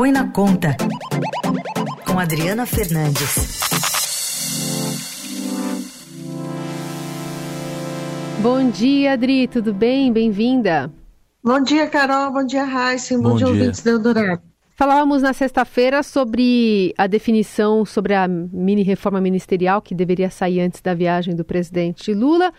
Põe na Conta, com Adriana Fernandes. Bom dia, Adri, tudo bem? Bem-vinda. Bom dia, Carol. Bom dia, Raíssa. Bom, Bom dia, ouvintes do Eldorado. Falávamos na sexta-feira sobre a definição sobre a mini reforma ministerial que deveria sair antes da viagem do presidente Lula.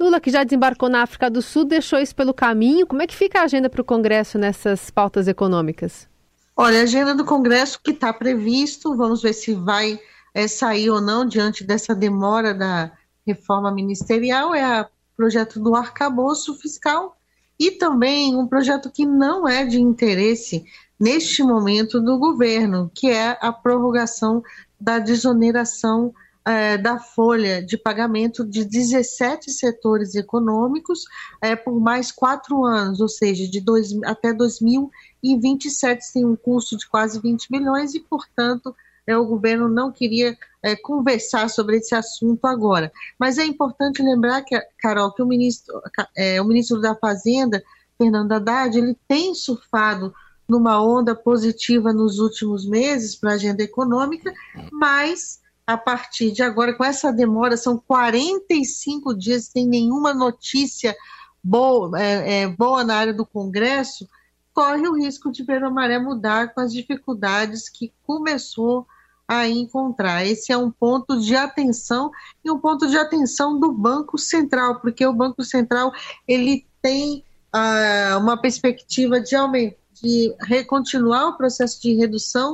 Lula, que já desembarcou na África do Sul, deixou isso pelo caminho. Como é que fica a agenda para o Congresso nessas pautas econômicas? Olha, a agenda do Congresso que está previsto, vamos ver se vai é, sair ou não diante dessa demora da reforma ministerial, é o projeto do arcabouço fiscal e também um projeto que não é de interesse neste momento do governo, que é a prorrogação da desoneração é, da folha de pagamento de 17 setores econômicos é, por mais quatro anos, ou seja, de dois, até 2027 tem um custo de quase 20 milhões e, portanto, é, o governo não queria é, conversar sobre esse assunto agora. Mas é importante lembrar, que, Carol, que o ministro, é, o ministro da Fazenda, Fernando Haddad, ele tem surfado numa onda positiva nos últimos meses para a agenda econômica, mas a partir de agora, com essa demora, são 45 dias sem nenhuma notícia boa, é, é, boa na área do Congresso, corre o risco de ver a maré mudar com as dificuldades que começou a encontrar. Esse é um ponto de atenção e um ponto de atenção do Banco Central, porque o Banco Central ele tem uh, uma perspectiva de, aumentar, de continuar o processo de redução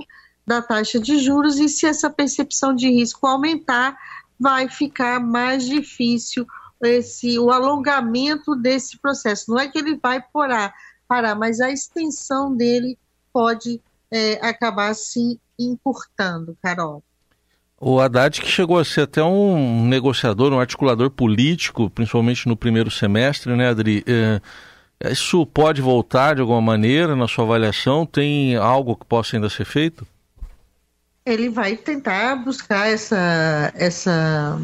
da taxa de juros e se essa percepção de risco aumentar, vai ficar mais difícil esse o alongamento desse processo. Não é que ele vai parar, parar mas a extensão dele pode é, acabar se encurtando, Carol. O Haddad que chegou a ser até um negociador, um articulador político, principalmente no primeiro semestre, né, Adri? É, isso pode voltar de alguma maneira na sua avaliação? Tem algo que possa ainda ser feito? Ele vai tentar buscar essa, essa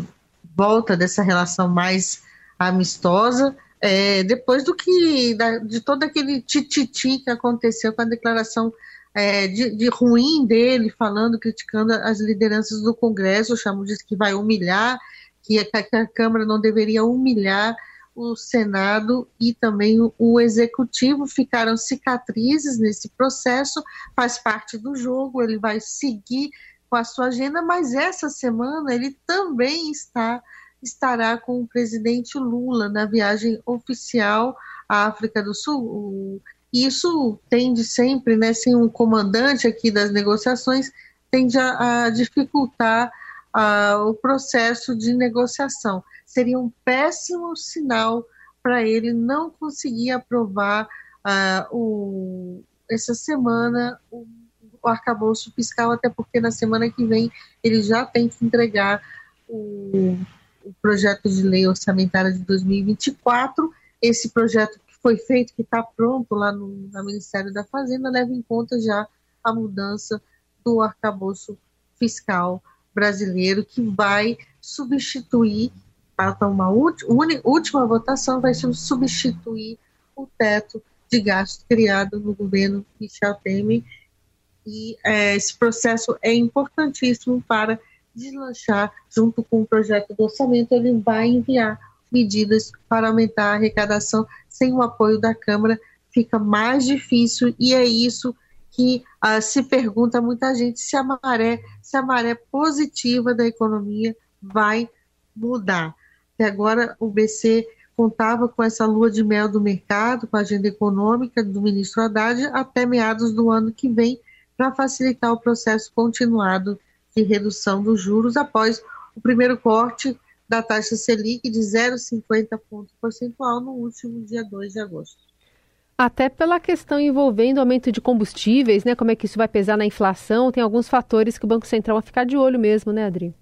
volta dessa relação mais amistosa, é, depois do que, da, de todo aquele tititi que aconteceu com a declaração é, de, de, ruim dele, falando, criticando as lideranças do Congresso, chamo de que vai humilhar, que a, que a Câmara não deveria humilhar o Senado e também o, Executivo ficaram cicatrizes nesse processo, faz parte do jogo, ele vai seguir com a sua agenda, mas essa semana ele também está estará com o presidente Lula na viagem oficial à África do Sul. Isso tende sempre, né, sem um comandante aqui das negociações, tende a, a dificultar uh, o processo de negociação. Seria um péssimo sinal para ele não conseguir aprovar uh, o, essa semana o, o arcabouço fiscal, até porque na semana que vem ele já tem que entregar o, o projeto de lei orçamentária de 2024. Esse projeto que foi feito, que está pronto lá no, no Ministério da Fazenda, leva em conta já a mudança do arcabouço fiscal brasileiro que vai substituir, para uma última votação, vai substituir o teto de gasto criado no governo Michel Temer. E é, esse processo é importantíssimo para deslanchar, junto com o projeto do orçamento, ele vai enviar medidas para aumentar a arrecadação. Sem o apoio da Câmara, fica mais difícil, e é isso que uh, se pergunta muita gente se a maré, se a maré positiva da economia vai mudar. Até agora o BC contava com essa lua de mel do mercado, com a agenda econômica do ministro Haddad até meados do ano que vem, para facilitar o processo continuado de redução dos juros após o primeiro corte da taxa Selic de 0,50 ponto percentual no último dia 2 de agosto. Até pela questão envolvendo aumento de combustíveis, né? Como é que isso vai pesar na inflação? Tem alguns fatores que o Banco Central vai ficar de olho mesmo, né, Adri?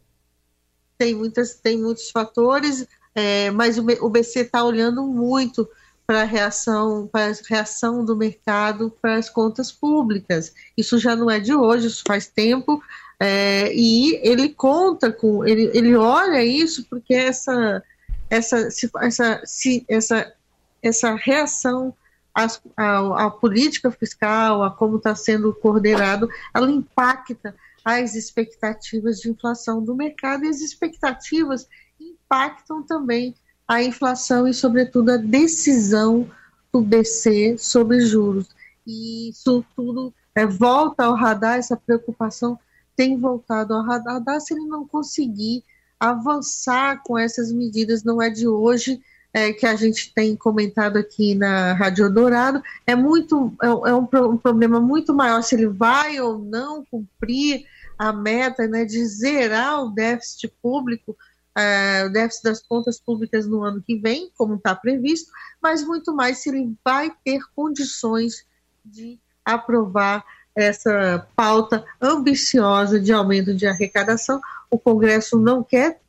Tem, muitas, tem muitos fatores, é, mas o, o BC está olhando muito para a reação, para reação do mercado para as contas públicas. Isso já não é de hoje, isso faz tempo, é, e ele conta com, ele, ele olha isso porque essa, essa, essa, essa, essa reação a, a, política fiscal, a como está sendo coordenado, ela impacta as expectativas de inflação do mercado e as expectativas impactam também a inflação e, sobretudo, a decisão do BC sobre juros. E isso tudo é, volta ao radar, essa preocupação tem voltado ao radar se ele não conseguir avançar com essas medidas, não é de hoje é, que a gente tem comentado aqui na Rádio Dourado, é muito é, é um, um, problema muito maior se ele vai ou não cumprir a meta né, de zerar o déficit público, é, o déficit das contas públicas no ano que vem, como está previsto, mas muito mais se ele vai ter condições de aprovar essa pauta ambiciosa de aumento de arrecadação. O Congresso não quer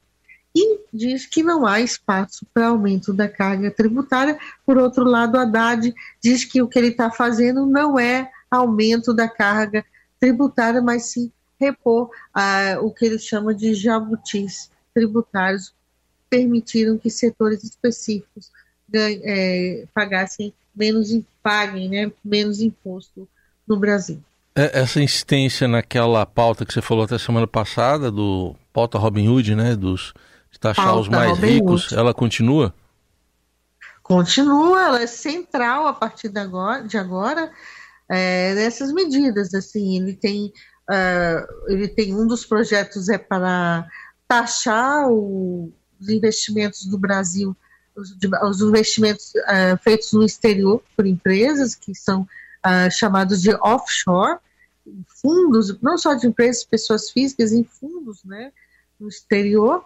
e diz que não há espaço para aumento da carga tributária. Por outro lado, Haddad diz que o que ele está fazendo não é aumento da carga tributária, mas sim repor ah, o que ele chama de jabutis tributários, permitiram que setores específicos ganhem, é, pagassem menos, paguem né, menos imposto no Brasil. É, essa insistência naquela pauta que você falou até semana passada, do pauta Robin Hood, né, dos taxar pauta os mais Robin ricos, Hood. ela continua? Continua, ela é central a partir de agora, de agora é, nessas medidas. Assim, ele tem, uh, ele tem um dos projetos é para taxar o, os investimentos do Brasil, os, os investimentos uh, feitos no exterior por empresas que são uh, chamados de offshore, fundos, não só de empresas, pessoas físicas, em fundos né, no exterior,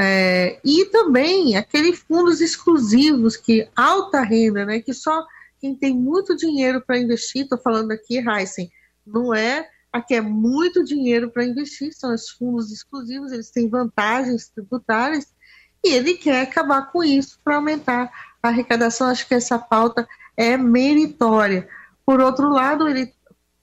é, e também aqueles fundos exclusivos que alta renda, né, que só quem tem muito dinheiro para investir, estou falando aqui, Heisen, não é aqui é muito dinheiro para investir, são os fundos exclusivos, eles têm vantagens tributárias, e ele quer acabar com isso para aumentar a arrecadação. Acho que essa pauta é meritória. Por outro lado, ele,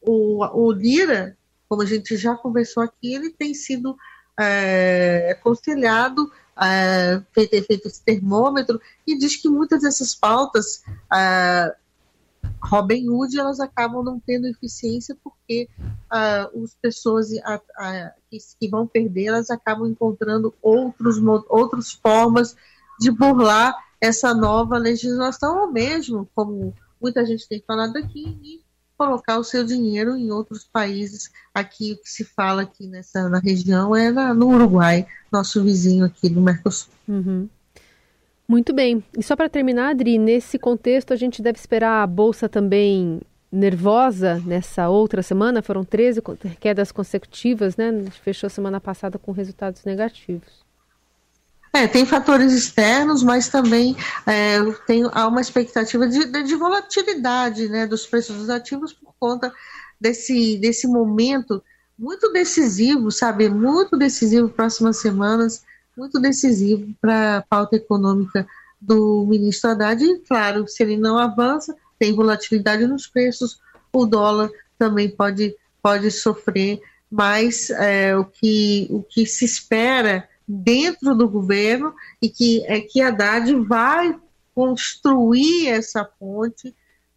o, o Lira, como a gente já conversou aqui, ele tem sido é, aconselhado, é, feito, esse termômetro, e diz que muitas dessas pautas, é, Robin Hood, elas acabam não tendo eficiência porque as é, pessoas a, a, que, que, vão perder, elas acabam encontrando outros, outras formas de burlar essa nova legislação, ou mesmo, como muita gente tem falado aqui, colocar o seu dinheiro em outros países. Aqui o que se fala aqui nessa na região é na, no Uruguai, nosso vizinho aqui do Mercosul. Uhum. Muito bem. E só para terminar, Adri, nesse contexto a gente deve esperar a bolsa também nervosa nessa outra semana. Foram 13 quedas consecutivas, né? A gente fechou semana passada com resultados negativos. É, tem fatores externos, mas também é, tem, há uma expectativa de, de, volatilidade né, dos preços dos ativos por conta desse, desse momento muito decisivo, sabe? Muito decisivo, próximas semanas, muito decisivo para a pauta econômica do ministro Haddad. E, claro, se ele não avança, tem volatilidade nos preços, o dólar também pode, pode sofrer, mas é, o, que, o que se espera dentro do governo e que é que Haddad vai construir essa ponte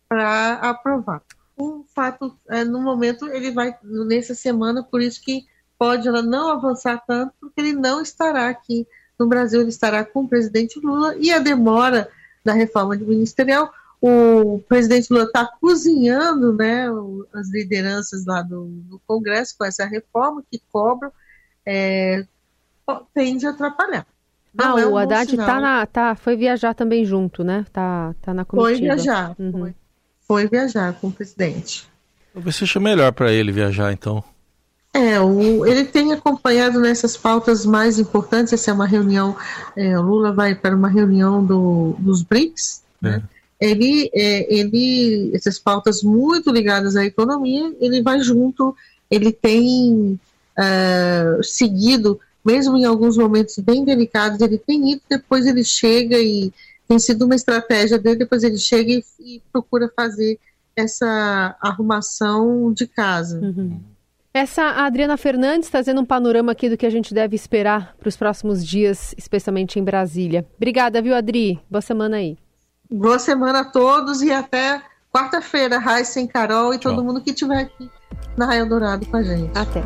para aprovar. O fato, é, no momento, ele vai, nessa semana, por isso que pode ela não avançar tanto, porque ele não estará aqui no Brasil, ele estará com o presidente Lula e a demora da reforma ministerial. O presidente Lula está cozinhando né, as lideranças lá do, do, Congresso com essa reforma que cobram. É, tende a atrapalhar. Não ah, é um o Haddad tá na, tá, foi viajar também junto, né? Tá, tá na comitiva. Foi viajar, uhum. foi, foi, viajar com o presidente. Talvez seja melhor para ele viajar, então. É, o, ele tem acompanhado nessas pautas mais importantes. Essa é uma reunião, é, o Lula vai para uma reunião do, dos BRICS, é. né? Ele, é, ele, essas pautas muito ligadas à economia, ele vai junto, ele tem uh, seguido mesmo em alguns momentos bem delicados, ele tem ido, depois ele chega e tem sido uma estratégia dele, depois ele chega e, e procura fazer essa arrumação de casa. Uhum. Essa Adriana Fernandes trazendo um panorama aqui do que a gente deve esperar para os próximos dias, especialmente em Brasília. Obrigada, viu, Adri? Boa semana aí. Boa semana a todos e até quarta-feira, Raíssa e Carol e todo mundo que estiver aqui na Raio Dourado com a gente. Até.